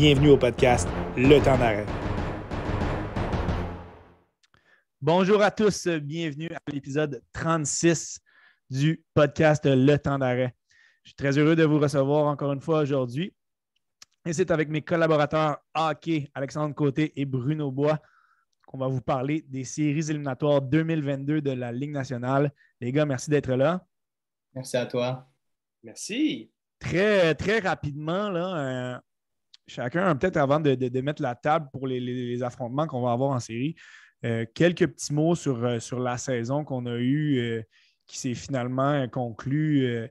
Bienvenue au podcast Le temps d'arrêt. Bonjour à tous, bienvenue à l'épisode 36 du podcast Le temps d'arrêt. Je suis très heureux de vous recevoir encore une fois aujourd'hui. Et c'est avec mes collaborateurs hockey, Alexandre Côté et Bruno Bois, qu'on va vous parler des séries éliminatoires 2022 de la Ligue nationale. Les gars, merci d'être là. Merci à toi. Merci. Très, très rapidement, là, chacun, peut-être avant de, mettre la table pour les, affrontements qu'on va avoir en série, euh, quelques petits mots sur, euh, sur la saison qu'on a eue, qui s'est finalement conclue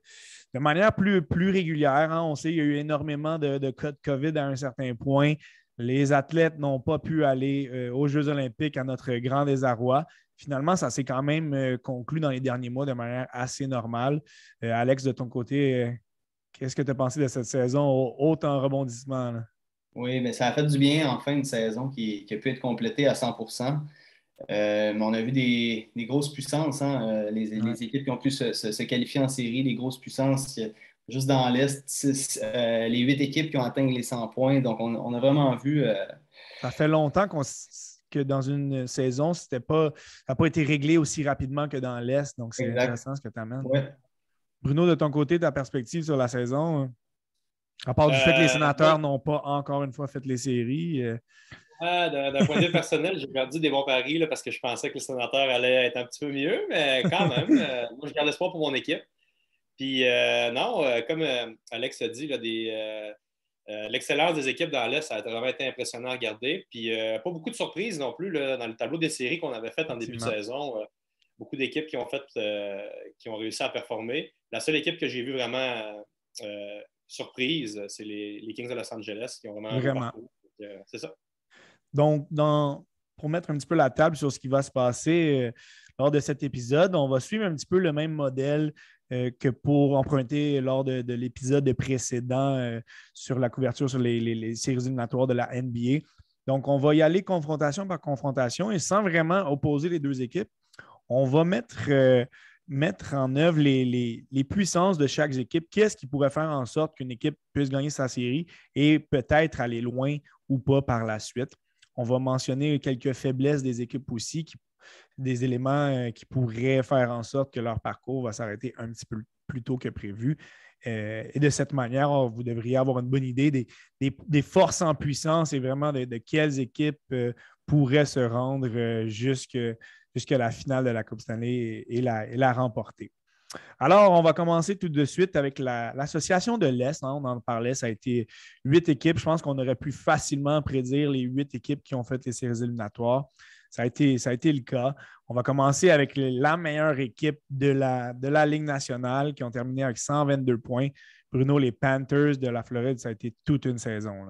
de manière plus, régulière. Hein. On sait qu'il y a eu énormément de, de, cas de COVID à un certain point. Les athlètes n'ont pas pu aller euh, aux Jeux olympiques à notre grand désarroi. Finalement, ça s'est quand même euh, conclu dans les derniers mois de manière assez normale. Euh, Alex, de ton côté, qu'est-ce que tu as pensé de cette saison haut en rebondissement? Oui, mais ça a fait du bien en fin de saison qui, a pu être complétée à 100 mais on a vu des, grosses puissances, hein, les, équipes qui ont pu se, qualifier en série, les grosses puissances juste dans l'Est, euh, les huit équipes qui ont atteint les 100 points. Donc, on, a vraiment vu. Euh, ça fait longtemps que dans une saison, c'était pas, ça n'a pas été réglé aussi rapidement que dans l'Est. Donc, c'est intéressant ce que tu amènes. Bruno, de ton côté, ta perspective sur la saison, à part du fait que les euh, sénateurs n'ont pas encore une fois fait les séries. Ah, d'un point de vue personnel, j'ai perdu des bons paris parce que je pensais que les sénateurs allaient être un petit peu mieux, mais quand même, moi, je garde espoir pour mon équipe. Puis euh, non, euh, comme euh, Alex a dit, l'excellence des équipes dans l'Est, ça a vraiment été impressionnant à regarder. Puis pas beaucoup de surprises non plus dans le tableau des séries qu'on avait fait en début de saison. Beaucoup d'équipes qui ont fait qui ont réussi à performer. La seule équipe que j'ai vue vraiment surprise, c'est les, Kings de Los Angeles qui ont vraiment. Vraiment. c'est ça. Donc, pour mettre un petit peu la table sur ce qui va se passer lors de cet épisode, on va suivre un petit peu le même modèle euh, que pour emprunter lors de, l'épisode précédent euh, sur la couverture sur les, séries éliminatoires de la NBA. Donc, on va y aller confrontation par confrontation et sans vraiment opposer les deux équipes, on va mettre, euh, en œuvre les, puissances de chaque équipe. Qu'est-ce qui pourrait faire en sorte qu'une équipe puisse gagner sa série et peut-être aller loin ou pas par la suite? On va mentionner quelques faiblesses des équipes aussi des éléments euh, qui pourraient faire en sorte que leur parcours va s'arrêter un petit peu plus tôt que prévu. Euh, et de cette manière, vous devriez avoir une bonne idée des, forces en puissance et vraiment de, quelles équipes pourraient se rendre jusqu'à la finale de la Coupe Stanley et, la, remporter. Alors, on va commencer tout de suite avec l'association de l'Est. Hein, on en parlait, ça a été huit équipes. Je pense qu'on aurait pu facilement prédire les huit équipes qui ont fait les séries éliminatoires. Ça a, été, le cas. On va commencer avec la meilleure équipe de la, de la Ligue nationale qui ont terminé avec 122 points. Bruno, les Panthers de la Floride, ça a été toute une saison.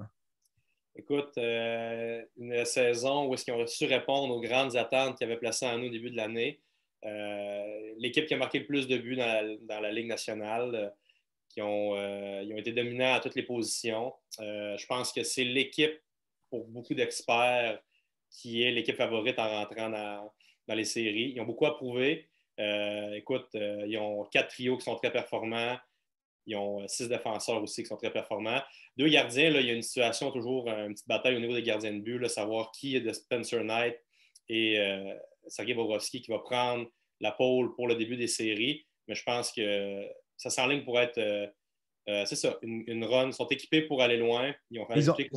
Écoute, euh, une saison où est-ce qu'ils ont su répondre aux grandes attentes qu'ils avaient placées en nous au début de l'année. Euh, l'équipe qui a marqué le plus de buts dans la, Ligue nationale, euh, qui ont, été dominants à toutes les positions. je pense que c'est l'équipe, pour beaucoup d'experts, qui est l'équipe favorite en rentrant dans, les séries. Ils ont beaucoup à prouver. Euh, écoute, ils ont quatre trios qui sont très performants. Ils ont six défenseurs aussi qui sont très performants. Deux gardiens, là, il y a une situation toujours, une petite bataille au niveau des gardiens de but, savoir qui est de Spencer Knight et euh, Sergei Bobrovski qui va prendre la pole pour le début des séries. Mais je pense que ça s'enligne pour être, c'est ça, une, run. Ils sont équipés pour aller loin. Ils ont fait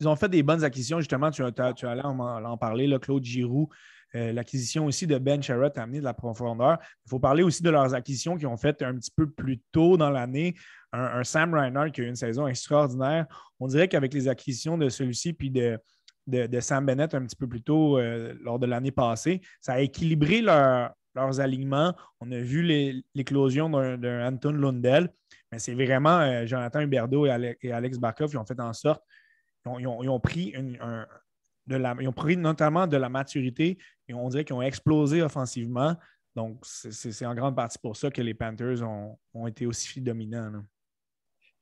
ils ont fait des bonnes acquisitions, justement. Tu, as, tu allais en, parler, là, Claude Giroux. Euh, l'acquisition aussi de Ben Sherrod a amené de la profondeur. Il faut parler aussi de leurs acquisitions qu'ils ont faites un petit peu plus tôt dans l'année. Un, Sam Reinhardt qui a eu une saison extraordinaire. On dirait qu'avec les acquisitions de celui-ci puis de, de, Sam Bennett un petit peu plus tôt euh, lors de l'année passée, ça a équilibré leurs alignements. On a vu l'éclosion d'un Anton Lundell, mais c'est vraiment euh, Jonathan Huberdeau et, Alex Barkov qui ont fait en sorte ils ont, pris de la, ont pris notamment de la maturité et on dirait qu'ils ont explosé offensivement. Donc, c'est en grande partie pour ça que les Panthers ont, été aussi dominants.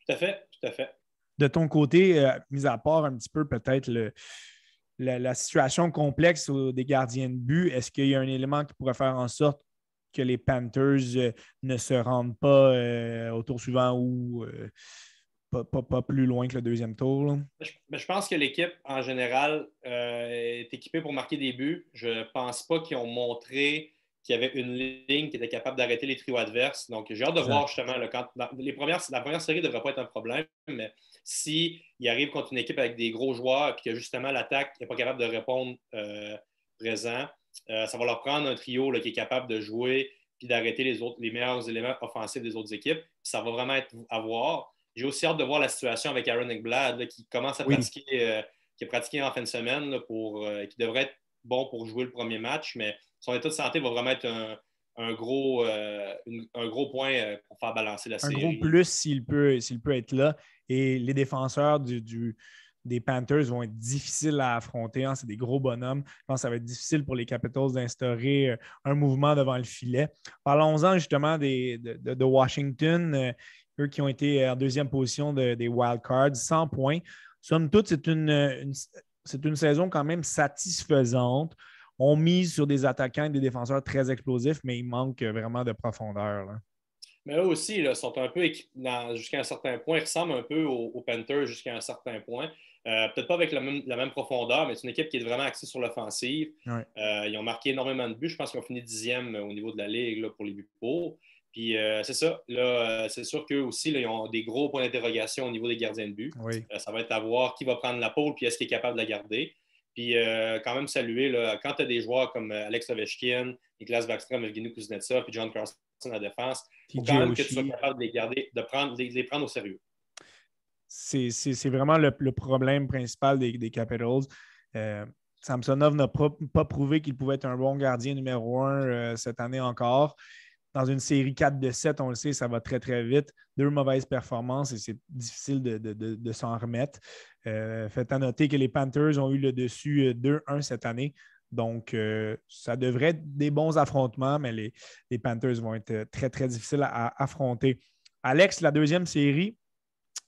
Tout à fait, tout à fait. De ton côté, euh, mis à part un petit peu peut-être la, situation complexe des gardiens de but, est-ce qu'il y a un élément qui pourrait faire en sorte que les Panthers euh, ne se rendent pas euh, au tour suivant ou pas, plus loin que le deuxième tour. Je, pense que l'équipe, en général, euh, est équipée pour marquer des buts. Je ne pense pas qu'ils ont montré qu'il y avait une ligne qui était capable d'arrêter les trios adverses. Donc, j'ai hâte de voir justement, le quand, les premières, la première série ne devrait pas être un problème, mais s'il arrive contre une équipe avec des gros joueurs et que justement l'attaque n'est pas capable de répondre euh, présent, euh, ça va leur prendre un trio qui est capable de jouer puis d'arrêter les, autres, les meilleurs éléments offensifs des autres équipes. ça va vraiment être à voir. J'ai aussi hâte de voir la situation avec Aaron Ekblad qui commence à pratiquer, euh, qui a pratiqué en fin de semaine, pour, euh, qui devrait être bon pour jouer le premier match, mais son état de santé va vraiment être un, gros, euh, un gros point pour faire balancer la série. Un gros plus s'il peut, peut être là. Et les défenseurs du, des Panthers vont être difficiles à affronter. Hein. C'est des gros bonhommes. Je pense que ça va être difficile pour les Capitals d'instaurer un mouvement devant le filet. Parlons-en justement des, de, Washington eux qui ont été en deuxième position des wild cards, 100 points. Somme toute, c'est une, c'est une saison quand même satisfaisante. On mise sur des attaquants et des défenseurs très explosifs, mais il manque vraiment de profondeur. Mais eux aussi, ils sont un peu jusqu'à un certain point. Ils ressemblent un peu aux, Panthers jusqu'à un certain point. Euh, peut-être pas avec la même, profondeur, mais c'est une équipe qui est vraiment axée sur l'offensive. Euh, ils ont marqué énormément de buts. Je pense qu'ils ont fini dixième au niveau de la Ligue pour les buts pour. Puis euh, c'est ça. Là, euh, c'est sûr qu'eux aussi, ils ont des gros points d'interrogation au niveau des gardiens de but. Euh, ça va être à voir qui va prendre la pôle puis est-ce qu'il est capable de la garder. Puis quand même saluer, là, quand tu as des joueurs comme Alex Ovechkin, Niklas Backstrom, Evgeny Kuznetsov puis John Carlson à défense, il faut quand même que tu sois capable de les garder, de, prendre, les prendre au sérieux. C'est vraiment le, problème principal des, Capitals. Samsonov n'a pas, pas, prouvé qu'il pouvait être un bon gardien numéro un cette année encore dans une série 4 de 7, on le sait, ça va très, très vite. Deux mauvaises performances et c'est difficile de, s'en remettre. Euh, faites à noter que les Panthers ont eu le dessus 2-1 euh, cette année. Donc, euh, ça devrait être des bons affrontements, mais les, Panthers vont être très, très difficiles à, affronter. Alex, la deuxième série,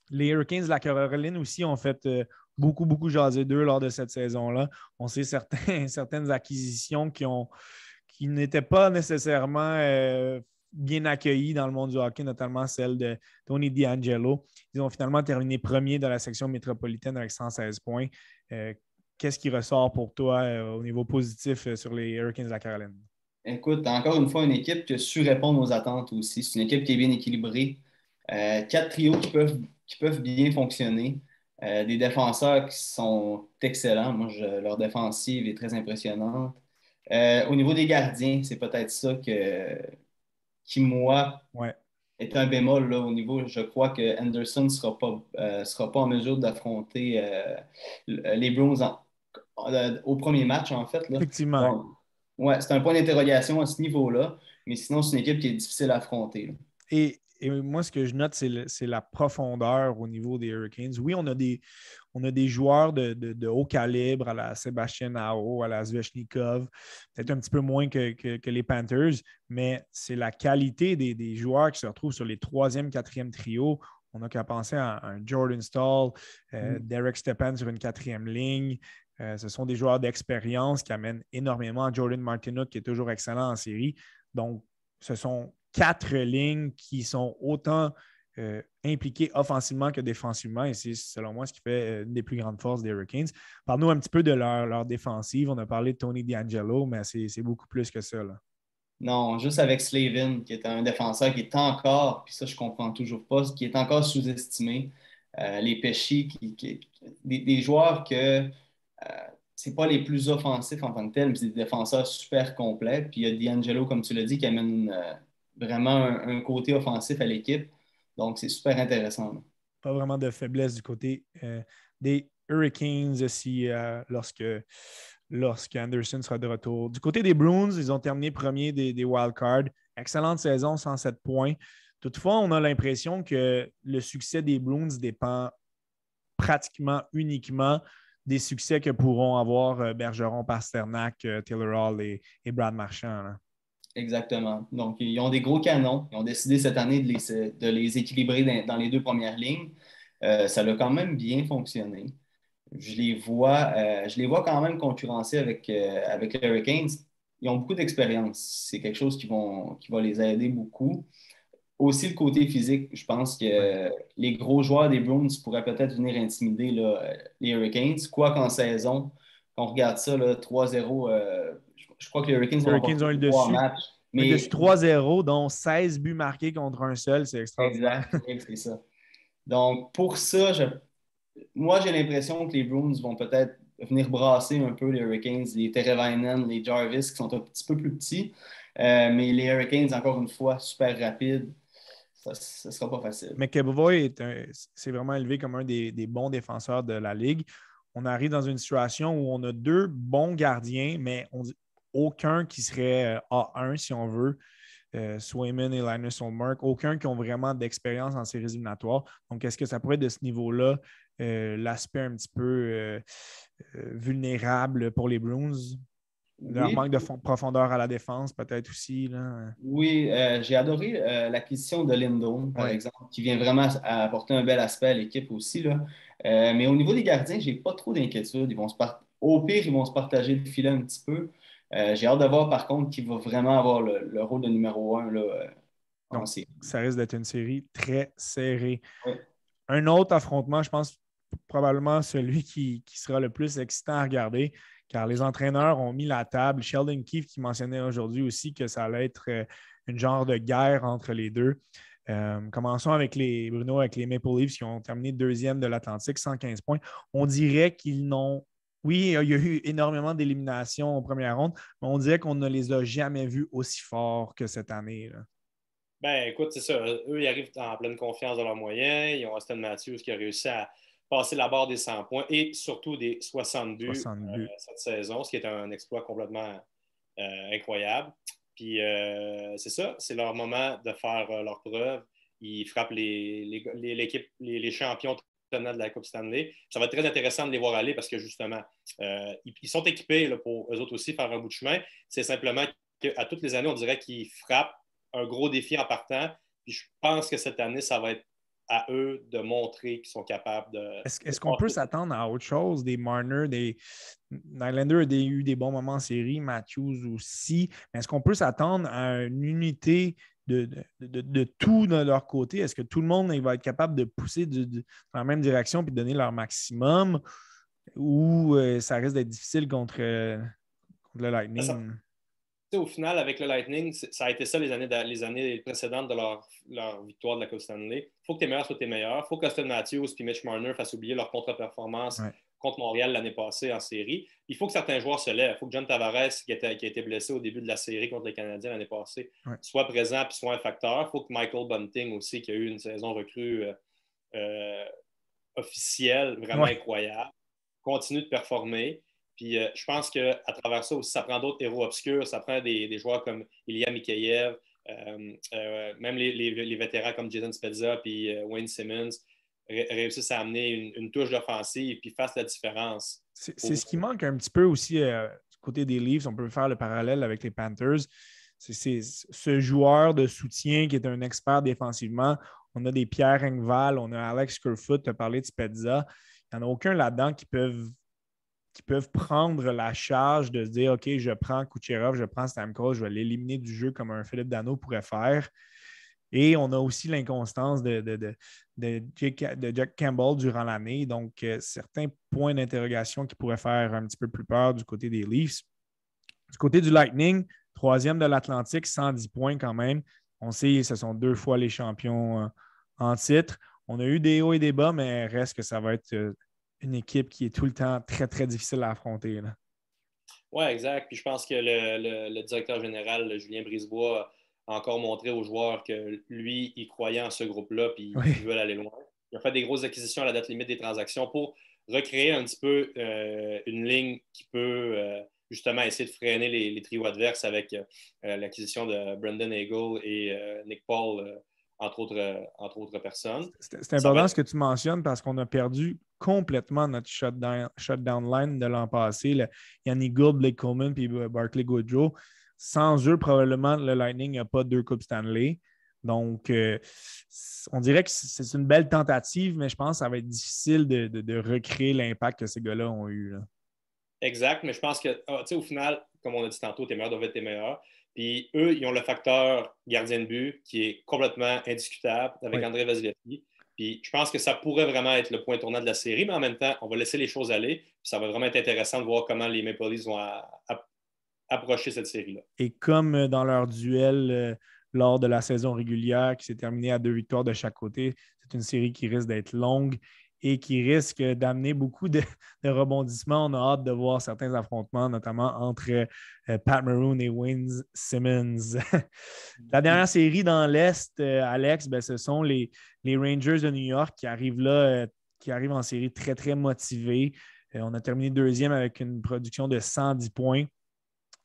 les Hurricanes de la Caroline aussi ont fait beaucoup, beaucoup jaser d'eux lors de cette saison-là. On sait certaines acquisitions qui ont, qui n'étaient pas nécessairement euh, bien accueillis dans le monde du hockey, notamment celle de Tony D'Angelo. Ils ont finalement terminé premier dans la section métropolitaine avec 116 points. Euh, qu'est-ce qui ressort pour toi euh, au niveau positif sur les Hurricanes de la Caroline? Écoute, encore une fois, une équipe qui a su répondre aux attentes aussi. C'est une équipe qui est bien équilibrée. quatre trios qui peuvent, qui peuvent bien fonctionner. des défenseurs qui sont excellents. Moi, leur défensive est très impressionnante. Euh, au niveau des gardiens, c'est peut-être ça que, qui, moi, est un bémol. Là, au niveau, je crois que Anderson ne sera pas, euh, sera pas en mesure d'affronter euh, les Browns au premier match, en fait. Effectivement. ouais, c'est un point d'interrogation à ce niveau-là, mais sinon, c'est une équipe qui est difficile à affronter. Et, moi, ce que je note, c'est la profondeur au niveau des Hurricanes. Oui, on a des, on a des joueurs de, haut calibre à la Sébastien Ao, à la Zvechnikov, peut-être un petit peu moins que, les Panthers, mais c'est la qualité des, joueurs qui se retrouvent sur les troisième, quatrième trio. On n'a qu'à penser à un Jordan Stall, euh, mm. Derek Stepan sur une quatrième ligne. Euh, ce sont des joueurs d'expérience qui amènent énormément. Jordan Martinook qui est toujours excellent en série. Donc, ce sont quatre lignes qui sont autant euh, impliqués offensivement que défensivement. Et c'est, selon moi, ce qui fait euh, une des plus grandes forces des Hurricanes. Parle-nous un petit peu de leur, défensive. On a parlé de Tony D'Angelo, mais c'est, beaucoup plus que ça. Non, juste avec Slavin, qui est un défenseur qui est encore, puis ça, je comprends toujours pas, qui est encore sous-estimé. Euh, les Péchis, qui, des, joueurs que ce c'est pas les plus offensifs en tant que tel, mais c'est des défenseurs super complets. Puis il y a D'Angelo, comme tu l'as dit, qui amène vraiment un, côté offensif à l'équipe. Donc, c'est super intéressant. Pas vraiment de faiblesse du côté euh, des Hurricanes aussi euh, lorsque, lorsque Anderson sera de retour. Du côté des Bruins, ils ont terminé premier des, wildcards. Excellente saison, 107 points. Toutefois, on a l'impression que le succès des Bruins dépend pratiquement uniquement des succès que pourront avoir euh, Bergeron, Pasternak, Taylor Hall et, Brad Marchand. Exactement. Donc, ils ont des gros canons. Ils ont décidé cette année de les, de les équilibrer dans, les deux premières lignes. Euh, ça a quand même bien fonctionné. Je les vois, euh, je les vois quand même concurrencer avec, euh, avec les Hurricanes. Ils ont beaucoup d'expérience. C'est quelque chose qui, vont, qui va les aider beaucoup. aussi le côté physique. Je pense que les gros joueurs des Bruins pourraient peut-être venir intimider les Hurricanes. Quoi qu'en saison, on regarde ça, 3-0, euh, je, crois que les Hurricanes, Hurricanes ont, eu le dessus. Matchs, mais... dessus 3-0, dont 16 buts marqués contre un seul. C'est extraordinaire. Exact, c'est ça. Donc, pour ça, moi, j'ai l'impression que les Bruins vont peut-être venir brasser un peu les Hurricanes, les Terevainen, les Jarvis, qui sont un petit peu plus petits. Euh, mais les Hurricanes, encore une fois, super rapides. Ça ne sera pas facile. Mais McAvoy c'est vraiment élevé comme un des, bons défenseurs de la Ligue. On arrive dans une situation où on a deux bons gardiens, mais on dit aucun qui serait euh, A1, si on veut. Euh, Swayman et Linus Olmark, aucun qui ont vraiment d'expérience en séries éliminatoires. Donc, est-ce que ça pourrait être de ce niveau-là l'aspect un petit peu vulnérable pour les Bruins? Leur manque de profondeur à la défense, peut-être aussi. Là. Oui, euh, j'ai adoré euh, l'acquisition de Lindon, par exemple, qui vient vraiment apporter un bel aspect à l'équipe aussi. Là. Euh, mais au niveau des gardiens, je n'ai pas trop d'inquiétude. Au pire, ils vont se partager le filet un petit peu. j'ai hâte de voir, par contre, qui va vraiment avoir le, rôle de numéro un. Là, ça risque d'être une série très serrée. Un autre affrontement, je pense probablement celui qui, qui sera le plus excitant à regarder car les entraîneurs ont mis la table. Sheldon Keefe qui mentionnait aujourd'hui aussi que ça allait être euh, une genre de guerre entre les deux. Euh, commençons avec les Bruno, avec les Maple Leafs qui ont terminé deuxième de l'Atlantique, 115 points. On dirait qu'ils n'ont. Oui, il y a eu énormément d'éliminations en première ronde, mais on dirait qu'on ne les a jamais vus aussi forts que cette année. Ben, écoute, c'est ça. Eux, ils arrivent en pleine confiance dans leurs moyens. Ils ont Austin Matthews qui a réussi à, passer la barre des 100 points et surtout des 60 buts, euh, cette saison, ce qui est un exploit complètement euh, incroyable. Puis euh, c'est ça, c'est leur moment de faire leur preuve. Ils frappent les, l'équipe, les, champions tenants de la Coupe Stanley. Ça va être très intéressant de les voir aller parce que justement, ils, sont équipés pour eux autres aussi faire un bout de chemin. C'est simplement qu'à toutes les années, on dirait qu'ils frappent un gros défi en partant. Puis je pense que cette année, ça va être à eux de montrer qu'ils sont capables de. Est-ce qu'on peut s'attendre à autre chose? Des Marner, des. Nylander a eu des bons moments en série, Matthews aussi. Est-ce qu'on peut s'attendre à une unité de, de, tout de leur côté? Est-ce que tout le monde va être capable de pousser dans la même direction et de donner leur maximum? Ou euh, ça risque d'être difficile contre, contre le Lightning? Au final, avec le Lightning, ça a été ça les années, les années précédentes de leur, leur victoire de la Coupe Stanley. Il faut que tes meilleurs soient tes meilleurs. Il faut qu'Austin Matthews et Mitch Marner fassent oublier leur contre-performance contre Montréal l'année passée en série. Il faut que certains joueurs se lèvent. Il faut que John Tavares, qui, a été blessé au début de la série contre les Canadiens l'année passée, soit présent et soit un facteur. Il faut que Michael Bunting aussi, qui a eu une saison recrue euh, euh, officielle vraiment incroyable, continue de performer. Puis euh, je pense qu'à travers ça aussi, ça prend d'autres héros obscurs. Ça prend des, joueurs comme Ilya Mikheyev, euh, euh, même les, vétérans comme Jason Spezza puis Wayne Simmons réussissent à amener une, touche d'offensive puis fassent la différence. C'est ce qui manque un petit peu aussi du côté des Leafs. On peut faire le parallèle avec les Panthers. C'est ce joueur de soutien qui est un expert défensivement. On a des Pierre Engval, on a Alex Kerfoot, tu as parlé de Spezza. Il n'y en a aucun là-dedans qui peuvent qui peuvent prendre la charge de se dire OK, je prends Kucherov, je prends Stamkos, je vais l'éliminer du jeu comme un Philippe Dano pourrait faire. Et on a aussi l'inconstance de, de, Jack Campbell durant l'année. Donc, euh, certains points d'interrogation qui pourraient faire un petit peu plus peur du côté des Leafs. Du côté du Lightning, troisième de l'Atlantique, 110 points quand même. On sait ce sont deux fois les champions euh, en titre. On a eu des hauts et des bas, mais reste que ça va être euh, une équipe qui est tout le temps très, très difficile à affronter. Oui, exact. Puis je pense que le, directeur général, Julien Brisebois, a encore montré aux joueurs que lui, il croyait en ce groupe-là, puis il veut aller loin. Il a fait des grosses acquisitions à la date limite des transactions pour recréer un petit peu euh, une ligne qui peut euh, justement essayer de freiner les, les trios adverses avec euh, l'acquisition de Brendan Eagle et Nick Paul entre autres, entre autres personnes. C'est important ce que tu mentionnes parce qu'on a perdu complètement notre shutdown, shutdown line de l'an passé. Yannick Gould, Blake Coleman puis Barclay Goodrow. Sans eux, probablement, le Lightning n'a pas deux Coupes Stanley. Donc, euh, on dirait que c'est une belle tentative, mais je pense que ça va être difficile de, recréer l'impact que ces gars-là ont eu. Exact, mais je pense que, ah, au final, comme on a dit tantôt, tes meilleurs doivent être tes meilleurs. Puis eux, ils ont le facteur gardien de but qui est complètement indiscutable avec André Vasilevski. Puis je pense que ça pourrait vraiment être le point tournant de la série, mais en même temps, on va laisser les choses aller. ça va vraiment être intéressant de voir comment les Maple Leafs vont approcher cette série-là. Et comme euh, dans leur duel euh, lors de la saison régulière qui s'est terminée à deux victoires de chaque côté, c'est une série qui risque d'être longue et qui risque d'amener beaucoup de, rebondissements. On a hâte de voir certains affrontements, notamment entre euh, Pat Maroon et Wayne Simmons. La dernière série dans l'Est, euh, Alex, ben, ce sont les, Rangers de New York qui arrivent là, euh, qui arrivent en série très, très motivés. on a terminé deuxième avec une production de 110 points.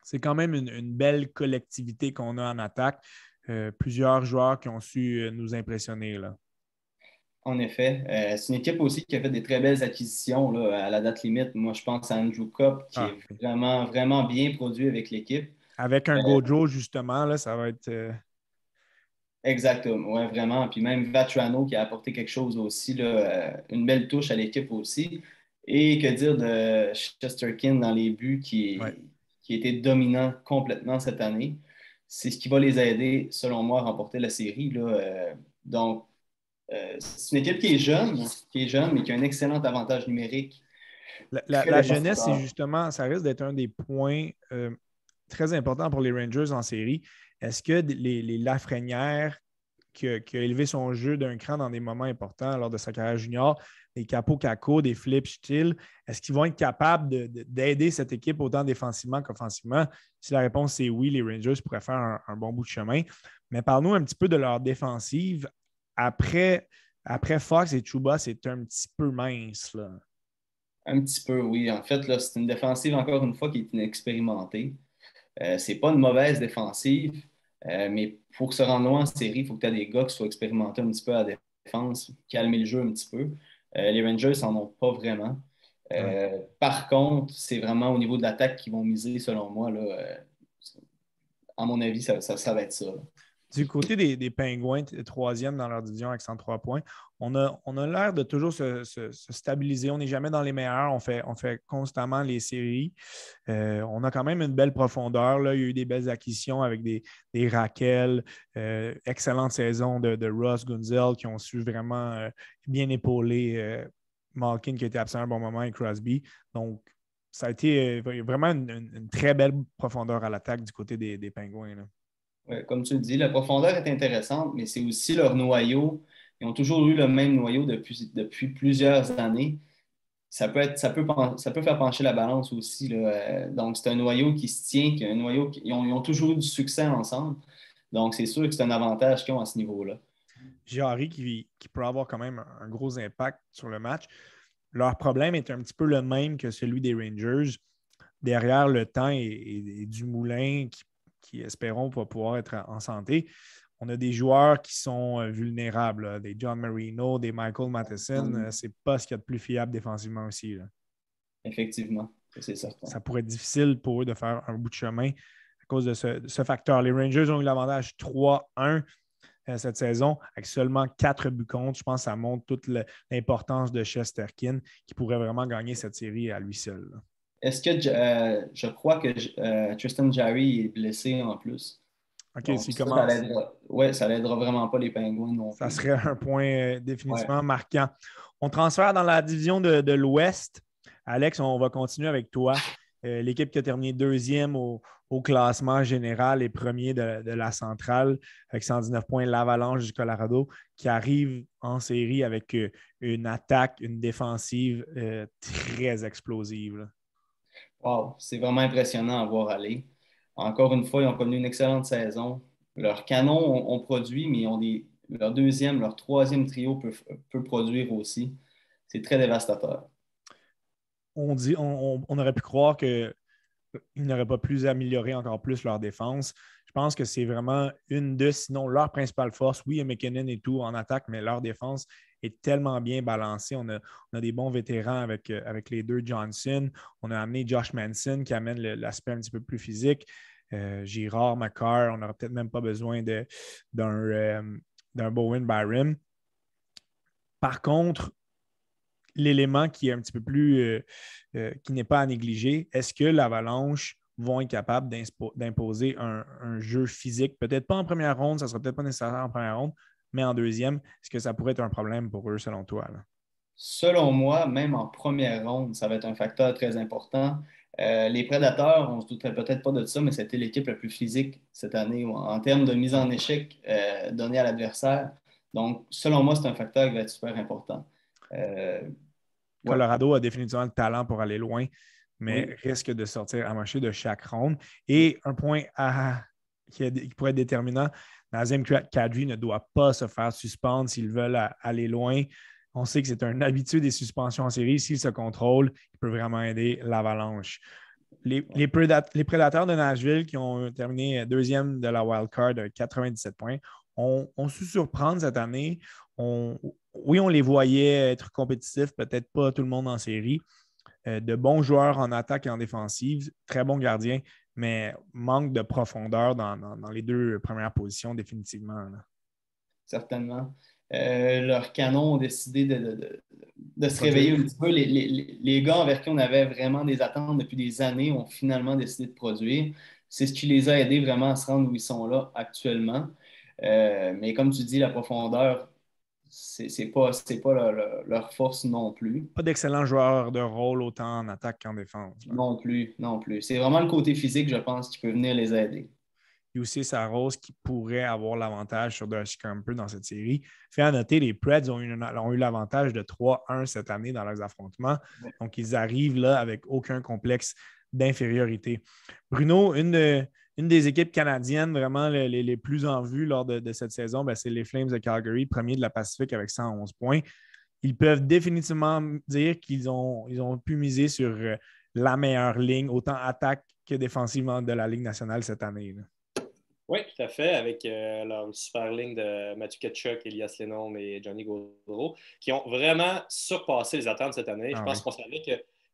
C'est quand même une, une belle collectivité qu'on a en attaque. plusieurs joueurs qui ont su nous impressionner. Là. En effet. Euh, c'est une équipe aussi qui a fait des très belles acquisitions là, à la date limite. Moi, je pense à Andrew Cup, qui ah. est vraiment, vraiment bien produit avec l'équipe. Avec un euh, Gojo, justement, là, ça va être. Euh, Exactement, oui, vraiment. Puis même Vatrano qui a apporté quelque chose aussi, là, une belle touche à l'équipe aussi. Et que dire de Chesterkin dans les buts qui, qui était dominant complètement cette année. C'est ce qui va les aider, selon moi, à remporter la série. Là. donc, euh, c'est une équipe qui est jeune, qui est jeune, mais qui a un excellent avantage numérique. La, jeunesse, c'est justement, ça risque d'être un des points euh, très importants pour les Rangers en série. Est-ce que les, les Lafrenières, qui, a élevé son jeu d'un cran dans des moments importants lors de sa carrière junior, des Capo Caco, des Flip Still, est-ce qu'ils vont être capables d'aider cette équipe autant défensivement qu'offensivement? Si la réponse est oui, les Rangers pourraient faire un, un bon bout de chemin. Mais parle-nous un petit peu de leur défensive après, après Fox et Chuba, c'est un petit peu mince. Là. Un petit peu, oui. En fait, c'est une défensive, encore une fois, qui est inexpérimentée. Euh, c'est pas une mauvaise défensive, euh, mais pour se rendre loin en série, il faut que tu aies des gars qui soient expérimentés un petit peu à la défense, calmer le jeu un petit peu. Euh, les Rangers n'en ont pas vraiment. Euh, par contre, c'est vraiment au niveau de l'attaque qu'ils vont miser, selon moi. Là, à mon avis, ça, ça, va être ça. Du côté des, des Pingouins, troisième dans leur division avec 103 points, on a, l'air de toujours se, stabiliser. On n'est jamais dans les meilleurs. On fait, on fait constamment les séries. Euh, on a quand même une belle profondeur. Il y a eu des belles acquisitions avec des, des Raquel. Euh, excellente saison de, de, Ross Gunzel qui ont su vraiment euh, bien épauler Malkin qui était absent à un bon moment et Crosby. Donc, ça a été vraiment une, très belle profondeur à l'attaque du côté des, des Pingouins comme tu le dis, la profondeur est intéressante, mais c'est aussi leur noyau. Ils ont toujours eu le même noyau depuis, plusieurs années. Ça peut, faire pencher la balance aussi. Euh, donc, c'est un noyau qui se tient, un noyau qui, ils, ont, toujours eu du succès ensemble. Donc, c'est sûr que c'est un avantage qu'ils ont à ce niveau-là. Jarry qui, qui peut avoir quand même un gros impact sur le match. Leur problème est un petit peu le même que celui des Rangers. Derrière le temps et, du moulin qui qui, espérons, va pouvoir être en santé. On a des joueurs qui sont euh, vulnérables, des John Marino, des Michael Matheson. Mm. Euh, c'est pas ce qu'il y a de plus fiable défensivement aussi. Effectivement, c'est certain. Ça pourrait être difficile pour eux de faire un bout de chemin à cause de ce, facteur. Les Rangers ont eu l'avantage 3-1 euh, cette saison avec seulement 4 buts contre. Je pense que ça montre toute l'importance de Chesterkin qui pourrait vraiment gagner cette série à lui seul. Est-ce que euh, je crois que euh, Tristan Jarry est blessé en plus? OK, s'il commence. Oui, ça n'aidera vraiment pas les Pingouins non Ça serait un point euh, définitivement marquant. On transfère dans la division de, l'Ouest. Alex, on va continuer avec toi. L'équipe qui a terminé deuxième au, classement général et premier de, de, la centrale avec 119 points, l'Avalanche du Colorado, qui arrive en série avec une attaque, une défensive très explosive. Wow, c'est vraiment impressionnant à voir aller. Encore une fois, ils ont connu une excellente saison. Leurs canons ont, produit, mais ont des, leur deuxième, leur troisième trio peut, produire aussi. C'est très dévastateur. On, dit, on, aurait pu croire qu'ils n'auraient pas plus amélioré encore plus leur défense. Je pense que c'est vraiment une de, sinon leur principale force. Oui, il y a McKinnon et tout en attaque, mais leur défense est tellement bien balancé. On a, des bons vétérans avec, euh, avec les deux Johnson. On a amené Josh Manson qui amène l'aspect un petit peu plus physique. Euh, Girard, McCarr, on n'aurait peut-être même pas besoin d'un euh, Bowen Byron. Par contre, l'élément qui est un petit peu plus, qui n'est pas à négliger, est-ce que l'Avalanche vont être capables d'imposer un, jeu physique. Peut-être pas en première ronde, ça ne sera peut-être pas nécessaire en première ronde, mais en deuxième, est-ce que ça pourrait être un problème pour eux selon toi? Selon moi, même en première ronde, ça va être un facteur très important. Euh, les Prédateurs, on ne se douterait peut-être pas de ça, mais c'était l'équipe la plus physique cette année en termes de mise en échec euh, donnée à l'adversaire. Donc, selon moi, c'est un facteur qui va être super important. Euh, Colorado a définitivement le talent pour aller loin, mais risque de sortir à mocher de chaque ronde. Et un point qui, pourrait être déterminant, Nazem Kadri ne doit pas se faire suspendre s'ils veulent aller loin. On sait que c'est un habitué des suspensions en série. S'il se contrôle, il peut vraiment aider l'Avalanche. Les, les, prédateurs de Nashville qui ont terminé deuxième de la wild card à 97 points ont, su surprendre cette année. oui, on les voyait être compétitifs, peut-être pas tout le monde en série. Euh, de bons joueurs en attaque et en défensive, très bons gardiens, mais manque de profondeur dans, les deux premières positions, définitivement. Certainement. Euh, leurs canons ont décidé de, se réveiller un petit peu. Les, gars envers qui on avait vraiment des attentes depuis des années ont finalement décidé de produire. C'est ce qui les a aidés vraiment à se rendre où ils sont là actuellement. Euh, mais comme tu dis, la profondeur, c'est pas, pas leur, force non plus. Pas d'excellents joueurs de rôle autant en attaque qu'en défense. Non plus, non plus. C'est vraiment le côté physique, je pense, qui peut venir les aider. aussi Saros qui pourrait avoir l'avantage sur Darcy Camper dans cette série. Fait à noter, les Preds ont eu, ont eu l'avantage de 3-1 cette année dans leurs affrontements. Donc, ils arrivent là avec aucun complexe d'infériorité. Bruno, une de, une des équipes canadiennes vraiment les, plus en vue lors de, cette saison, ben, c'est les Flames de Calgary, premier de la Pacifique avec 111 points. Ils peuvent définitivement dire qu'ils ont, ils ont pu miser sur euh, la meilleure ligne, autant attaque que défensivement de la Ligue nationale cette année. Oui, tout à fait, avec euh, leur super ligne de Mathieu Ketchuk, Elias Lenom et Johnny Gaudreau, qui ont vraiment surpassé les attentes cette année. Je ah pense qu'on savait que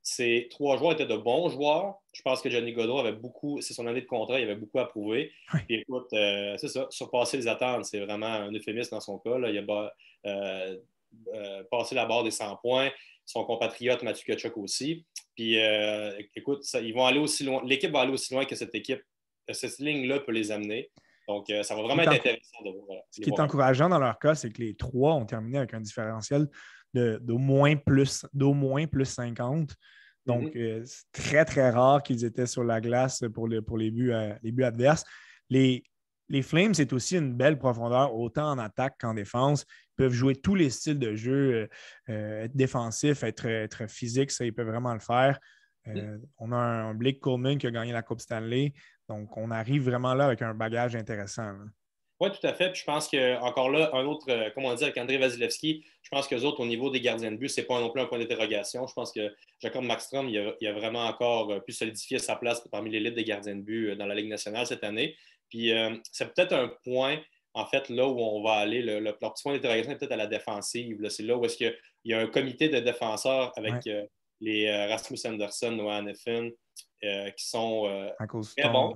ces trois joueurs étaient de bons joueurs. Je pense que Johnny Godot avait beaucoup, c'est son année de contrat, il avait beaucoup à prouver. Puis écoute, euh, c'est ça, surpasser les attentes, c'est vraiment un euphémisme dans son cas. Il a euh, euh, passé la barre des 100 points. Son compatriote Mathieu Kachuk aussi. Puis écoute, ils vont aller aussi loin. L'équipe va aller aussi loin que cette équipe, cette ligne-là peut les amener. Donc, ça va vraiment être intéressant de voir. Ce qui est encourageant dans leur cas, c'est que les trois ont terminé avec un différentiel d'au moins plus, moins plus 50. Donc, euh, c'est très, très rare qu'ils étaient sur la glace pour, pour les, buts, euh, les buts adverses. Les, les Flames, c'est aussi une belle profondeur, autant en attaque qu'en défense. Ils peuvent jouer tous les styles de jeu, euh, être défensif, être, être physique, ça, ils peuvent vraiment le faire. On a un, Blake Coleman qui a gagné la Coupe Stanley. Donc, on arrive vraiment là avec un bagage intéressant. Oui, tout à fait. Puis je pense que encore là, un autre, euh, comme on dit avec André Vasilevski, je pense que les autres, au niveau des gardiens de but, ce n'est pas non plus un point d'interrogation. Je pense que Jacob Maxstrom, il a, vraiment encore euh, pu solidifier sa place parmi l'élite des gardiens de but euh, dans la Ligue nationale cette année. Puis c'est peut-être un point, en fait, là où on va aller. Le, leur petit point d'interrogation est peut-être à la défensive. C'est là où est-ce qu'il y, a un comité de défenseurs avec les Rasmus Anderson, Noah Neffin, qui sont très bons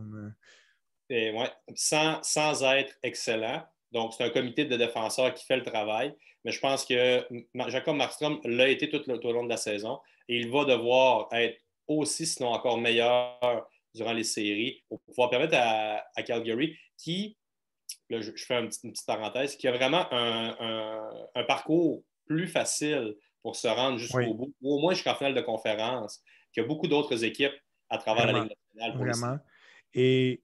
ouais, sans, sans, être excellent. Donc, c'est un comité de défenseurs qui fait le travail. Mais je pense que Jacob Markstrom l'a été tout, au long de la saison et il va devoir être aussi, sinon encore meilleur durant les séries pour pouvoir permettre à, Calgary, qui, là, je, fais une petite, parenthèse, qui a vraiment un, parcours plus facile pour se rendre jusqu'au bout, ou au moins jusqu'en finale de conférence, qu'il y a beaucoup d'autres équipes à travers la Ligue nationale. Vraiment. Et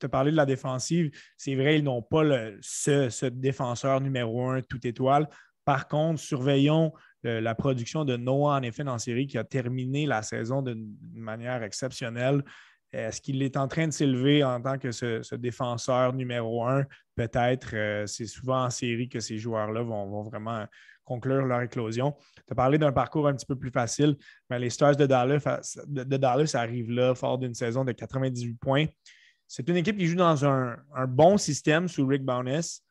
tu as parlé de la défensive. C'est vrai, ils n'ont pas ce, défenseur numéro un tout étoile. Par contre, surveillons euh, la production de Noah, en effet, en série, qui a terminé la saison d'une manière exceptionnelle. Est-ce qu'il est en train de s'élever en tant que ce, défenseur numéro un? Peut-être. Euh, c'est souvent en série que ces joueurs-là vont, vraiment conclure leur éclosion. Tu as parlé d'un parcours un petit peu plus facile, mais les Stars de Dallas, de Dallas arrivent là, fort d'une saison de 98 points. C'est une équipe qui joue dans un, bon système sous Rick Bowness,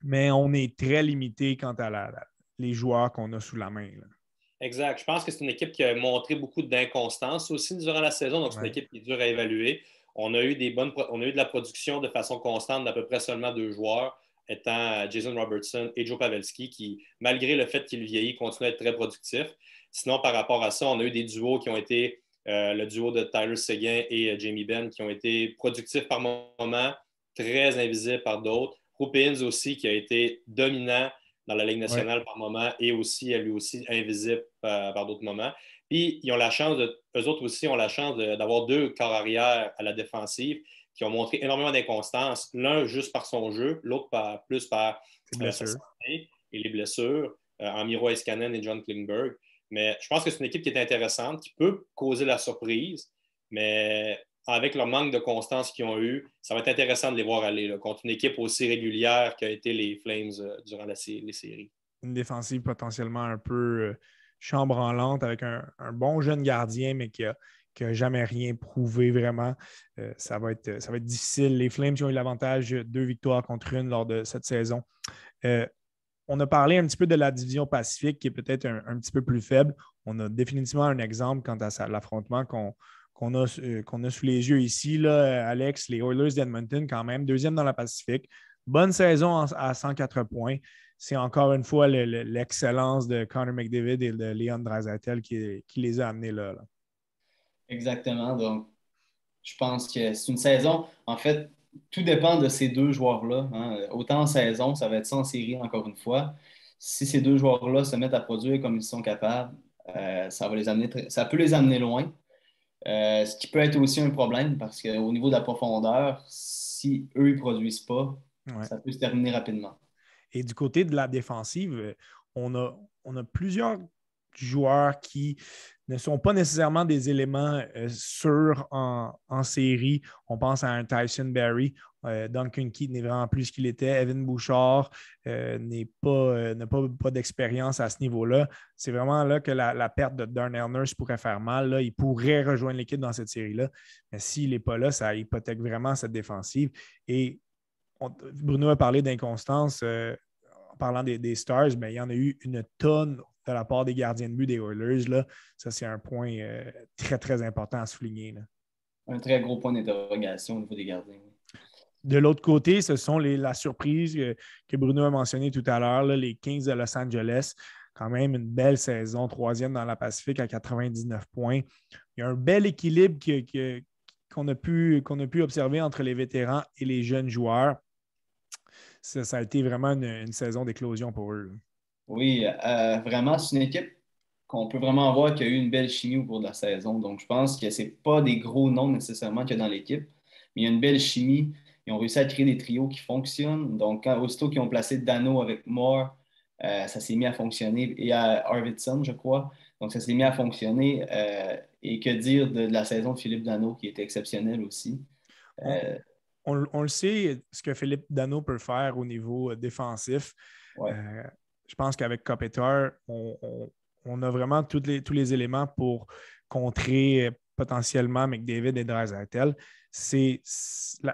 mais on est très limité quant à les joueurs qu'on a sous la main. Exact. Je pense que c'est une équipe qui a montré beaucoup d'inconstance aussi durant la saison, donc c'est une équipe qui est dure à évaluer. On a eu des bonnes, on a eu de la production de façon constante d'à peu près seulement deux joueurs, étant Jason Robertson et Joe Pavelski, qui, malgré le fait qu'il vieillit, continuent à être très productifs. Sinon, par rapport à ça, on a eu des duos qui ont été le duo de Tyler Seguin et Jamie Benn qui ont été productifs par moments, très invisibles par d'autres. Rupins aussi qui a été dominant dans la Ligue nationale par moment et aussi, lui aussi, invisible par, d'autres moments. Puis, ils ont la chance, de, eux autres aussi ont la chance d'avoir deux corps arrière à la défensive qui ont montré énormément d'inconstance. L'un juste par son jeu, l'autre par, plus par euh, sa santé et les blessures, euh, Amiro Iskanen et John Klingberg. Mais je pense que c'est une équipe qui est intéressante, qui peut causer la surprise, mais avec le manque de constance qu'ils ont eu, ça va être intéressant de les voir aller contre une équipe aussi régulière qu'a été les Flames euh, durant les séries. Une défensive potentiellement un peu euh, chambre en lente avec un, bon jeune gardien, mais qui n'a jamais rien prouvé vraiment. Euh, ça, va être, ça va être difficile. Les Flames ont eu l'avantage de deux victoires contre une lors de cette saison. On a parlé un petit peu de la division Pacifique qui est peut-être un, petit peu plus faible. On a définitivement un exemple quant à l'affrontement qu'on qu'on a, euh, qu'on a sous les yeux ici, là, Alex, les Oilers d'Edmonton, quand même, deuxième dans la Pacifique. Bonne saison à 104 points. C'est encore une fois l'excellence de Connor McDavid et de Leon qui, qui, les a amenés là, Exactement. Donc, je pense que c'est une saison. En fait, tout dépend de ces deux joueurs-là. Hein. Autant en saison, ça va être ça en série, encore une fois. Si ces deux joueurs-là se mettent à produire comme ils sont capables, euh, ça, va les amener ça peut les amener loin. Euh, ce qui peut être aussi un problème parce qu'au niveau de la profondeur, si eux ne produisent pas, ça peut se terminer rapidement. Et du côté de la défensive, on a, on a plusieurs joueurs qui ne sont pas nécessairement des éléments euh, sûrs en, série. On pense à un Tyson Berry. Euh, Duncan Keith n'est vraiment plus ce qu'il était. Evan Bouchard euh, n'a pas, d'expérience à ce niveau-là. C'est vraiment là que la, perte de Darnell Nurse pourrait faire mal. Il pourrait rejoindre l'équipe dans cette série-là. Mais s'il n'est pas là, ça hypothèque vraiment cette défensive. Et Bruno a parlé d'inconstance en parlant des, Stars, mais il y en a eu une tonne de la part des gardiens de but des Oilers. Là. Ça, c'est un point euh, très, très important à souligner. Un très gros point d'interrogation au niveau des gardiens. De l'autre côté, ce sont les, la surprise que, Bruno a mentionné tout à l'heure, les Kings de Los Angeles. Quand même une belle saison, troisième dans la Pacifique à 99 points. Il y a un bel équilibre qu'on a, pu, a pu observer entre les vétérans et les jeunes joueurs. Ça, a été vraiment une, une saison d'éclosion pour eux. Oui, euh, vraiment, c'est une équipe qu'on peut vraiment voir qui a eu une belle chimie au cours de la saison. Donc, je pense que ce n'est pas des gros noms nécessairement qu'il y a dans l'équipe, mais il y a une belle chimie. Ils ont réussi à créer des trios qui fonctionnent. Donc, quand, aussitôt qu'ils ont placé Dano avec Moore, euh, ça s'est mis à fonctionner. Et à Arvidsson, je crois. Donc, ça s'est mis à fonctionner. Euh, et que dire de, la saison de Philippe Dano, qui était exceptionnelle aussi. On, le sait, ce que Philippe Dano peut faire au niveau défensif je pense qu'avec Copeter, on, a vraiment tous les, tous les éléments pour contrer potentiellement McDavid et Draisaitl. C'est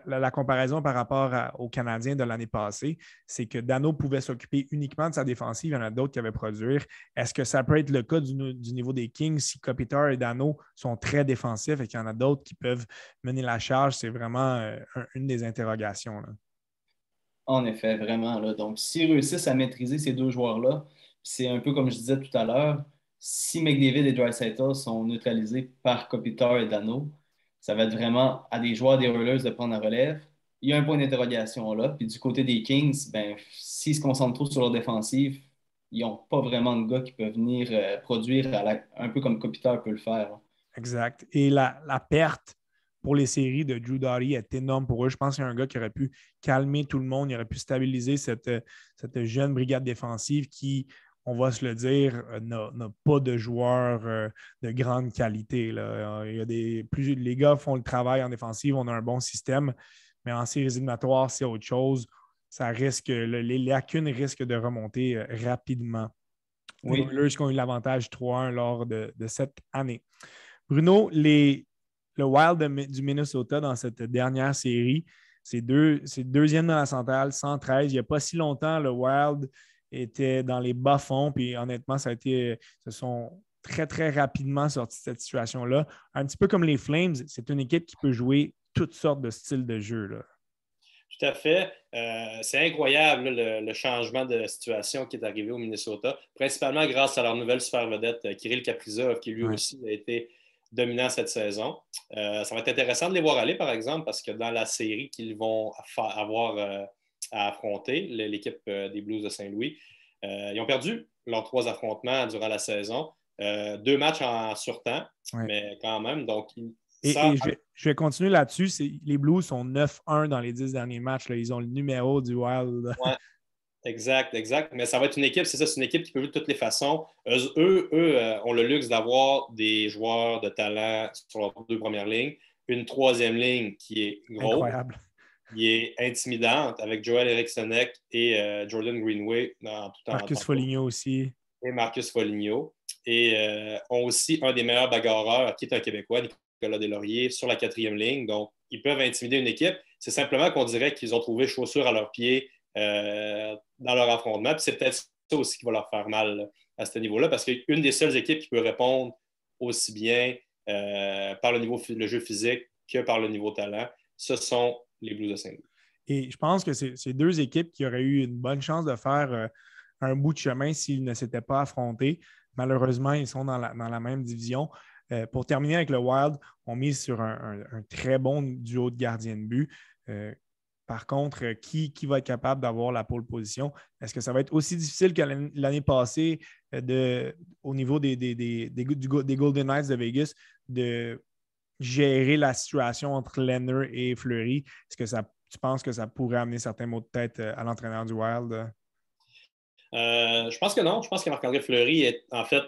la, comparaison par rapport aux Canadiens de l'année passée, c'est que Dano pouvait s'occuper uniquement de sa défensive, il y en a d'autres qui avaient produire. Est-ce que ça peut être le cas du, niveau des Kings si Kopitar et Dano sont très défensifs et qu'il y en a d'autres qui peuvent mener la charge? C'est vraiment euh, une des interrogations. En effet, vraiment. Donc, s'ils réussissent à maîtriser ces deux joueurs-là, c'est un peu comme je disais tout à l'heure, si McDavid et Dreisaitl sont neutralisés par Kopitar et Dano, ça va être vraiment à des joueurs des Oilers de prendre la relève. Il y a un point d'interrogation là. Puis du côté des Kings, ben, s'ils se concentrent trop sur leur défensive, ils n'ont pas vraiment de gars qui peuvent venir euh, produire un peu comme Kopitar peut le faire. Exact. Et la, la perte pour les séries de Drew Doughty est énorme pour eux. Je pense qu'il y a un gars qui aurait pu calmer tout le monde, il aurait pu stabiliser cette, cette jeune brigade défensive qui, on va se le dire, euh, n'a pas de joueurs euh, de grande qualité. Là. Il y a des, plus, les gars font le travail en défensive, on a un bon système, mais en séries éliminatoires, c'est autre chose. Ça risque, les lacunes risquent de remonter euh, rapidement. Oui. Les Oilers ont eu l'avantage 3-1 lors de, de cette année. Bruno, les, le Wild du Minnesota dans cette dernière série. C'est deux, deuxième dans la centrale, 113. Il n'y a pas si longtemps, le Wild était dans les bas-fonds. Puis honnêtement, ça a été. Ce sont très, très rapidement sortis de cette situation-là. Un petit peu comme les Flames, c'est une équipe qui peut jouer toutes sortes de styles de jeu. Là. Tout à fait. Euh, c'est incroyable le, changement de situation qui est arrivé au Minnesota, principalement grâce à leur nouvelle super vedette, Kirill Kaprizov, qui lui aussi a été dominants cette saison. ça va être intéressant de les voir aller, par exemple, parce que dans la série qu'ils vont avoir à affronter, l'équipe des Blues de Saint-Louis, ils ont perdu leurs trois affrontements durant la saison. deux matchs en surtemps, mais quand même. Donc, et, je, vais, continuer là-dessus. Les Blues sont 9-1 dans les dix derniers matchs. Là. Ils ont le numéro du Wild. Exact, exact. Mais ça va être une équipe, c'est ça, c'est une équipe qui peut jouer de toutes les façons. Eux, eux, euh, ont le luxe d'avoir des joueurs de talent sur leurs deux premières lignes. Une troisième ligne qui est grosse, Incroyable. Qui est intimidante avec Joel Erikssonek et euh, Jordan Greenway dans tout Marcus Foligno aussi. Et Marcus Foligno. Et euh, ont aussi un des meilleurs bagarreurs, qui est un Québécois, Nicolas Delaurier, sur la quatrième ligne. Donc, ils peuvent intimider une équipe. C'est simplement qu'on dirait qu'ils ont trouvé chaussures à leurs pieds euh, dans leur affrontement. c'est peut-être ça aussi qui va leur faire mal à ce niveau-là, parce qu'une des seules équipes qui peut répondre aussi bien par le niveau le jeu physique que par le niveau talent, ce sont les Blues de Saint-Louis. Et je pense que c'est deux équipes qui auraient eu une bonne chance de faire euh, un bout de chemin s'ils ne s'étaient pas affrontés. Malheureusement, ils sont dans la, même division. pour terminer avec le Wild, on mise sur un, très bon duo de gardiens de but. Par contre, euh, qui, va être capable d'avoir la pole position? Est-ce que ça va être aussi difficile que l'année passée euh, au niveau des, des, Golden Knights de Vegas de gérer la situation entre Lenner et Fleury? Est-ce que ça, tu penses que ça pourrait amener certains mots de tête euh, à l'entraîneur du Wild? je pense que non. Je pense que Marc-André Fleury est, en fait,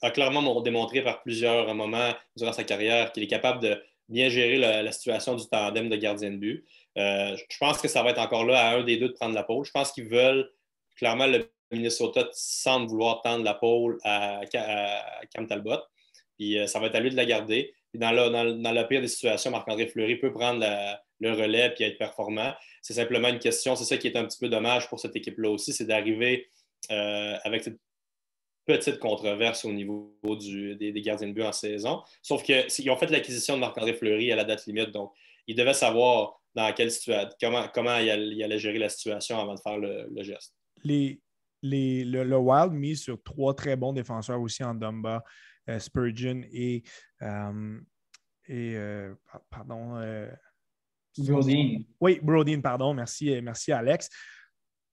a clairement démontré par plusieurs moments durant sa carrière qu'il est capable de bien gérer la, situation du tandem de gardien de but. Euh, je pense que ça va être encore là à un des deux de prendre la pôle. Je pense qu'ils veulent, clairement, le Minnesota semble vouloir tendre la pôle à, Cam Talbot. Puis euh, ça va être à lui de la garder. Dans, la, pire des situations, Marc-André Fleury peut prendre le relais et être performant. C'est simplement une question, c'est ça qui est un petit peu dommage pour cette équipe-là aussi, c'est d'arriver euh, avec cette petite controverse au niveau des, gardiens de but en saison. Sauf qu'ils ont fait l'acquisition de Marc-André Fleury à la date limite, donc ils devaient savoir dans quelle situation, comment, comment il, allait, gérer la situation avant de faire le, geste. Les, les, le, Wild mise sur trois très bons défenseurs aussi en Dumba, euh, Spurgeon et, et euh, pardon. Brodeen. Oui, Brodeen, pardon. Merci, merci Alex.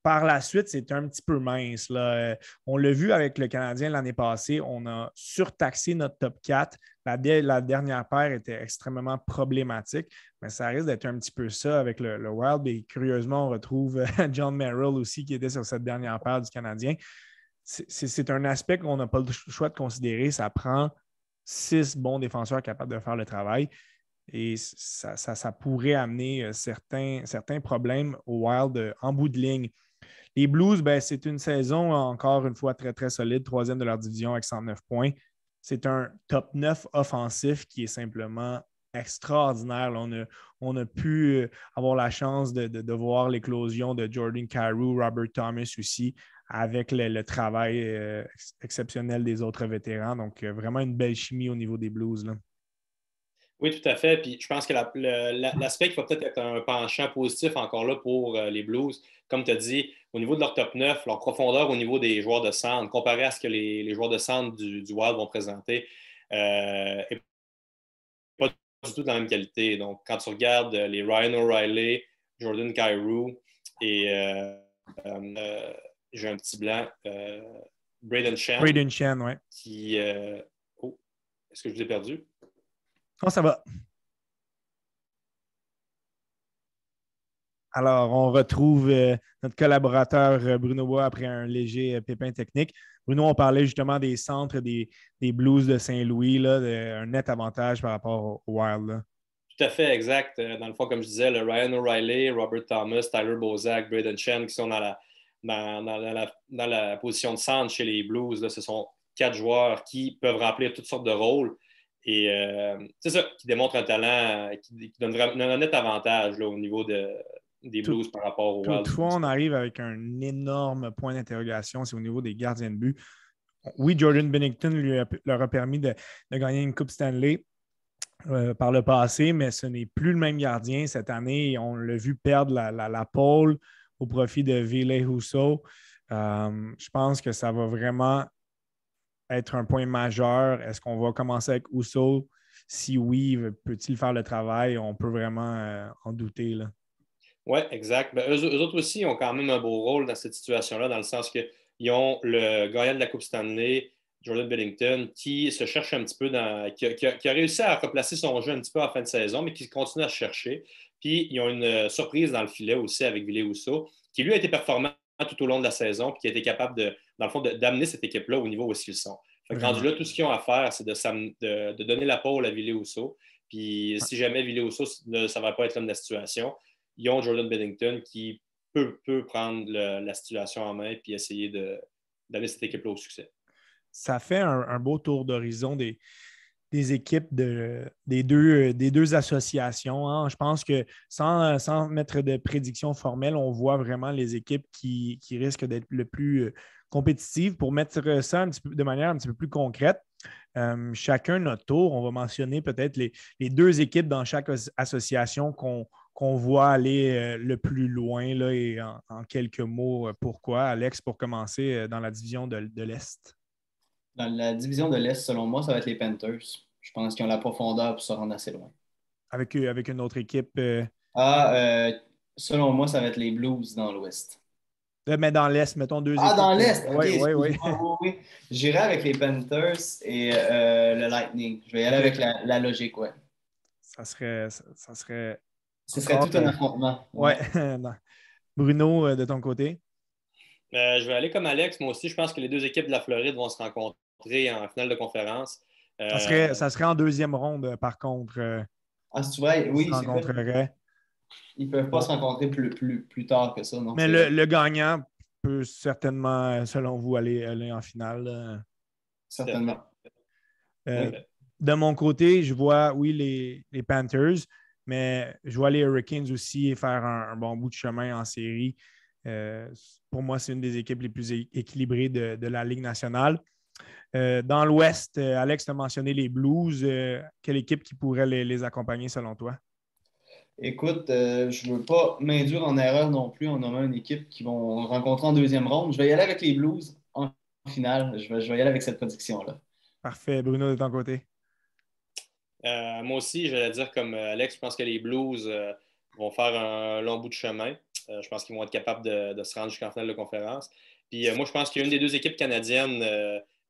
Par la suite, c'est un petit peu mince. Là. On l'a vu avec le Canadien l'année passée, on a surtaxé notre top 4. La, la, dernière paire était extrêmement problématique, mais ça risque d'être un petit peu ça avec le, Wild. Et curieusement, on retrouve John Merrill aussi qui était sur cette dernière paire du Canadien. C'est un aspect qu'on n'a pas le choix de considérer. Ça prend six bons défenseurs capables de faire le travail. Et ça, pourrait amener euh, certains, problèmes au Wild euh, en bout de ligne. Les Blues, ben, c'est une saison encore une fois très, très solide, troisième de leur division avec 109 points. C'est un top 9 offensif qui est simplement extraordinaire. On a, pu euh, avoir la chance de, voir l'éclosion de Jordan Carew, Robert Thomas aussi, avec le, travail euh, exceptionnel des autres vétérans. Donc, euh, vraiment une belle chimie au niveau des Blues. Oui, tout à fait. Puis je pense que l'aspect qui va peut-être être un penchant positif encore là pour les Blues, comme tu as dit, au niveau de leur top 9, leur profondeur au niveau des joueurs de centre, comparé à ce que les, joueurs de centre du, Wild vont présenter, n'est euh, pas du tout de la même qualité. Donc, quand tu regardes les Ryan O'Reilly, Jordan Cairo et euh, euh, j'ai un petit blanc, Braden Shen. Braden Shen, oui. Qui. oh, est-ce que je vous ai perdu? Oh, ça va. Alors, on retrouve euh, notre collaborateur euh, Bruno Bois après un léger euh, pépin technique. Bruno, on parlait justement des centres des, Blues de Saint-Louis, un net avantage par rapport au Wild. Tout à fait, exact. Dans le fond, comme je disais, le Ryan O'Reilly, Robert Thomas, Tyler Bozak, Braden Chen qui sont dans la, dans, la, position de centre chez les Blues. ce sont quatre joueurs qui peuvent remplir toutes sortes de rôles. Et c'est ça, qui démontre un talent, qui, donne un net avantage au niveau de, des Blues par rapport au Toutefois, on arrive avec un énorme point d'interrogation, c'est au niveau des gardiens de but. Oui, Jordan Bennington lui leur a permis de, gagner une Coupe Stanley euh, par le passé, mais ce n'est plus le même gardien cette année. On l'a vu perdre la, la, pole au profit de Ville Rousseau. Je pense que ça va vraiment être un point majeur? Est-ce qu'on va commencer avec Ousso? Si oui, peut-il faire le travail? On peut vraiment euh, en douter. Oui, exact. Ben, eux, autres aussi ont quand même un beau rôle dans cette situation-là, dans le sens qu'ils ont le gagnant de la Coupe Stanley, Jordan Billington, qui se cherche un petit peu dans. Qui a, réussi à replacer son jeu un petit peu en fin de saison, mais qui continue à se chercher. Puis ils ont une euh, surprise dans le filet aussi avec Ville Ousso, qui lui a été performant tout au long de la saison, puis qui a été capable de, dans le fond, d'amener cette équipe-là au niveau où ils sont. Fait rendu là, tout ce qu'ils ont à faire, c'est de, de, donner la pole à Ville Ousso. Puis si jamais Ville Ousso, ça ne va pas être l'homme de la situation, ils ont Jordan Bennington qui peut, peut prendre la situation en main puis essayer d'amener cette équipe-là au succès. Ça fait un, beau tour d'horizon des, des équipes de, des, deux, des deux associations. Hein. Je pense que sans, sans, mettre de prédiction formelle, on voit vraiment les équipes qui, qui risquent d'être le plus euh, compétitives. Pour mettre ça de manière un petit peu plus concrète, euh, chacun notre tour, on va mentionner peut-être les, les, deux équipes dans chaque association qu'on voit aller euh, le plus loin là, et en, quelques mots, pourquoi? Alex, pour commencer, dans la division de, l'Est. Dans la division de l'Est, selon moi, ça va être les Panthers. Je pense qu'ils ont la profondeur pour se rendre assez loin. Avec, avec une autre équipe? Ah, selon moi, ça va être les Blues dans l'Ouest. Mais dans l'Est, mettons deux Ah, dans l'Est? Oui, oui, oui. J'irai avec les Panthers et le Lightning. Je vais y aller avec la, logique, ouais. Ça serait, ça serait ce serait tout un affrontement. Ouais. Bruno, euh, de ton côté? Euh, je vais aller comme Alex. Moi aussi, je pense que les deux équipes de la Floride vont se rencontrer en finale de conférence. Ça, serait, euh, ça, serait, en deuxième ronde, par contre. ah, si tu vois, oui. Ils ne peuvent pas se rencontrer plus, plus, plus, tard que ça. Non? Mais le, gagnant peut certainement, selon vous, aller, aller en finale. Certainement. De mon côté, je vois, oui, les, les Panthers. Mais je vois les Hurricanes aussi faire un, bon bout de chemin en série. Euh, pour moi, c'est une des équipes les plus équilibrées de, la Ligue nationale. Euh, dans l'Ouest, euh, Alex a mentionné les Blues. quelle équipe qui pourrait les, accompagner selon toi? Écoute, je ne veux pas m'induire en erreur non plus en nommant une équipe qui vont rencontrer en deuxième ronde. Je vais y aller avec les Blues en finale. Je vais, je vais y aller avec cette prédiction-là. Parfait. Bruno, de ton côté? Euh, moi aussi, je vais dire comme euh, Alex, je pense que les Blues euh, vont faire un long bout de chemin. je pense qu'ils vont être capables de, se rendre jusqu'en finale de conférence. Puis moi, je pense qu'il y a une des deux équipes canadiennes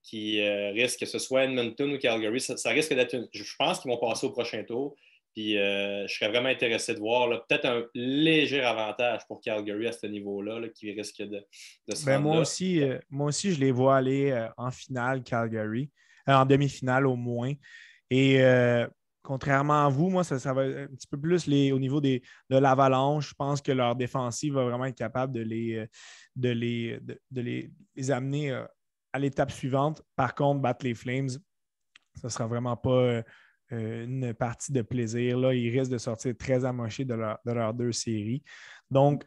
qui risque, que ce soit Edmonton ou Calgary, ça, risque d'être une... Je pense qu'ils vont passer au prochain tour. Puis je serais vraiment intéressé de voir peut-être un léger avantage pour Calgary à ce niveau-là, qui risque de, se ben, moi Aussi, moi aussi, je les vois aller en finale, Calgary, en demi-finale au moins. Et euh, contrairement à vous, moi, ça, va un petit peu plus au niveau de l'avalanche. Je pense que leur défensive va vraiment être capable de les, euh, de les, de, les, amener euh, à l'étape suivante. Par contre, battre les Flames, ce ne sera vraiment pas une partie de plaisir. Là. Ils risquent de sortir très amochés de, leur, de leurs deux séries. Donc,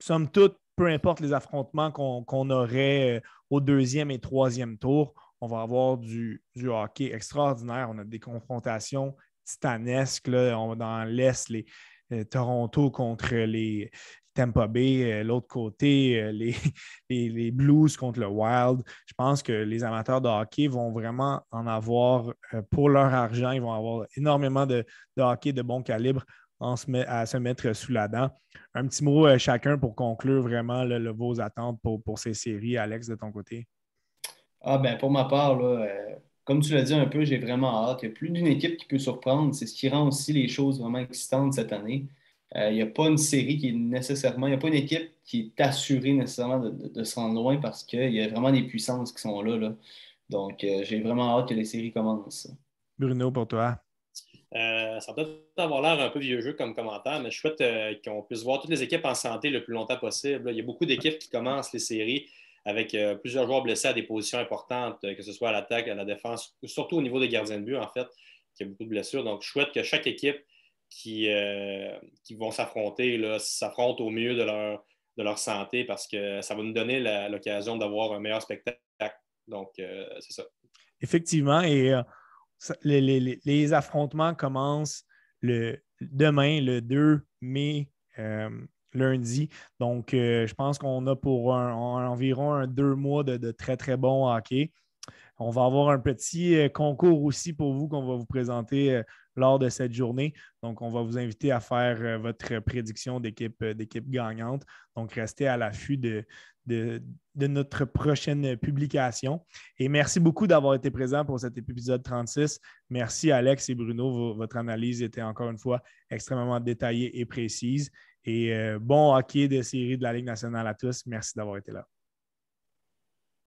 somme toute, peu importe les affrontements qu'on aurait au deuxième et troisième tour, on va avoir du, hockey extraordinaire. On a des confrontations titanesques. Là. On dans l'Est, les euh, Toronto contre les Tampa Bay, euh, l'autre côté, euh, les, les, Blues contre le Wild. Je pense que les amateurs de hockey vont vraiment en avoir pour leur argent. Ils vont avoir énormément de, hockey de bon calibre en se à se mettre sous la dent. Un petit mot chacun pour conclure vraiment vos attentes pour, pour ces séries. Alex, de ton côté. Ah ben pour ma part, là, euh, comme tu l'as dit un peu, j'ai vraiment hâte. Il y a plus d'une équipe qui peut surprendre. C'est ce qui rend aussi les choses vraiment excitantes cette année. Euh, il n'y a pas une série qui est nécessairement, il n'y a pas une équipe qui est assurée nécessairement de, se rendre loin parce qu'il y a vraiment des puissances qui sont là. là. Donc, euh, j'ai vraiment hâte que les séries commencent. Bruno, pour toi. ça va peut-être avoir l'air un peu vieux jeu comme commentaire, mais je souhaite qu'on puisse voir toutes les équipes en santé le plus longtemps possible. Il y a beaucoup d'équipes qui commencent les séries avec euh, plusieurs joueurs blessés à des positions importantes, euh, que ce soit à l'attaque, à la défense, surtout au niveau des gardiens de but, en fait, qui a beaucoup de blessures. Donc, je souhaite que chaque équipe qui, euh, qui vont s'affronter s'affronte au mieux de leur, de leur santé parce que ça va nous donner l'occasion d'avoir un meilleur spectacle. Donc, c'est ça. Effectivement, et les, les, affrontements commencent le, demain, le 2 mai lundi. Donc, euh, je pense qu'on a pour environ un deux mois de, très, très bon hockey. On va avoir un petit euh, concours aussi pour vous qu'on va vous présenter lors de cette journée. Donc, on va vous inviter à faire votre prédiction d'équipe gagnante. Donc, restez à l'affût de, de, notre prochaine publication. Et merci beaucoup d'avoir été présent pour cet épisode 36. Merci Alex et Bruno. votre analyse était encore une fois extrêmement détaillée et précise. Et euh, bon hockey de série de la Ligue nationale à tous. Merci d'avoir été là.